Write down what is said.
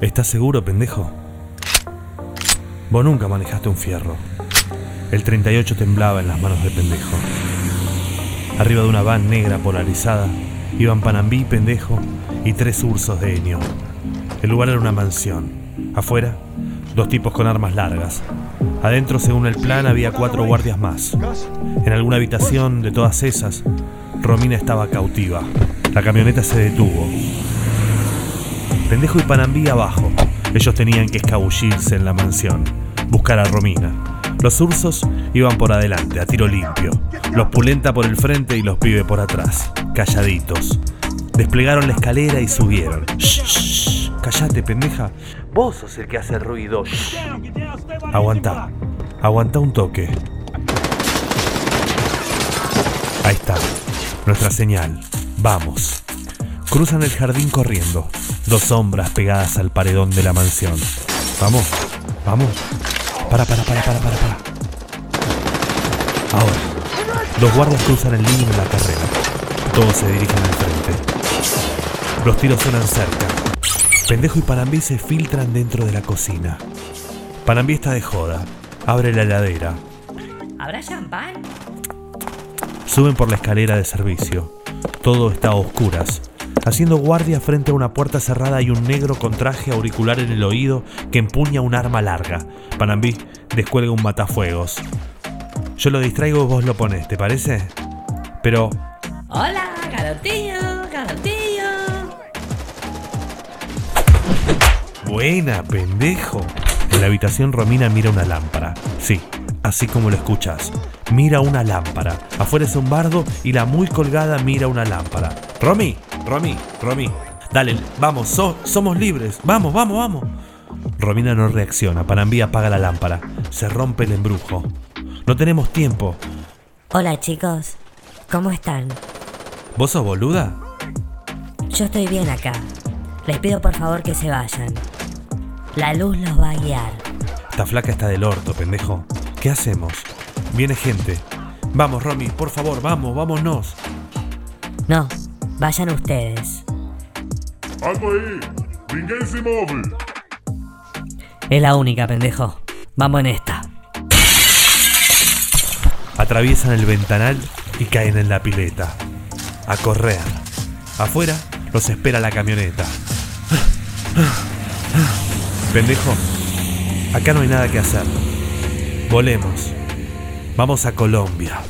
¿Estás seguro, pendejo? Vos nunca manejaste un fierro. El 38 temblaba en las manos de pendejo. Arriba de una van negra polarizada iban Panambí, pendejo y tres ursos de Enio. El lugar era una mansión. Afuera, dos tipos con armas largas. Adentro, según el plan, había cuatro guardias más. En alguna habitación de todas esas, Romina estaba cautiva. La camioneta se detuvo. Pendejo y Panambí abajo. Ellos tenían que escabullirse en la mansión, buscar a Romina. Los ursos iban por adelante, a tiro limpio. Los pulenta por el frente y los pibe por atrás, calladitos. Desplegaron la escalera y subieron. Shh, callate, pendeja. Vos sos el que hace ruido. Shh. Aguantá, aguantá un toque. Ahí está, nuestra señal. Vamos. Cruzan el jardín corriendo, dos sombras pegadas al paredón de la mansión. Vamos, vamos. Para, para, para, para, para, para. Ahora, los guardias cruzan el límite de la carrera. Todos se dirigen al frente. Los tiros suenan cerca. Pendejo y Panambí se filtran dentro de la cocina. Panambí está de joda. Abre la heladera. ¿Habrá champán? Suben por la escalera de servicio. Todo está a oscuras. Haciendo guardia frente a una puerta cerrada hay un negro con traje auricular en el oído que empuña un arma larga. Panambí descuelga un matafuegos. Yo lo distraigo y vos lo pones, ¿te parece? Pero Hola, garotillo, garotillo. Buena, pendejo. En la habitación Romina mira una lámpara. Sí, así como lo escuchas. Mira una lámpara. Afuera es un bardo y la muy colgada mira una lámpara. Romy, Romy, Romy. Dale, vamos, so- somos libres. Vamos, vamos, vamos. Romina no reacciona. Panambí apaga la lámpara. Se rompe el embrujo. No tenemos tiempo. Hola chicos, ¿cómo están? ¿Vos sos boluda? Yo estoy bien acá. Les pido por favor que se vayan. La luz los va a guiar. Esta flaca está del orto, pendejo. ¿Qué hacemos? Viene gente. Vamos, Romy, por favor, vamos, vámonos. No, vayan ustedes. Alto aí! Ninguém se move! Es la única, pendejo. Vamos en esta. Atraviesan el ventanal y caen en la pileta. A correr. Afuera los espera la camioneta. Pendejo, acá no hay nada que hacer. Volemos. Vamos a Colombia.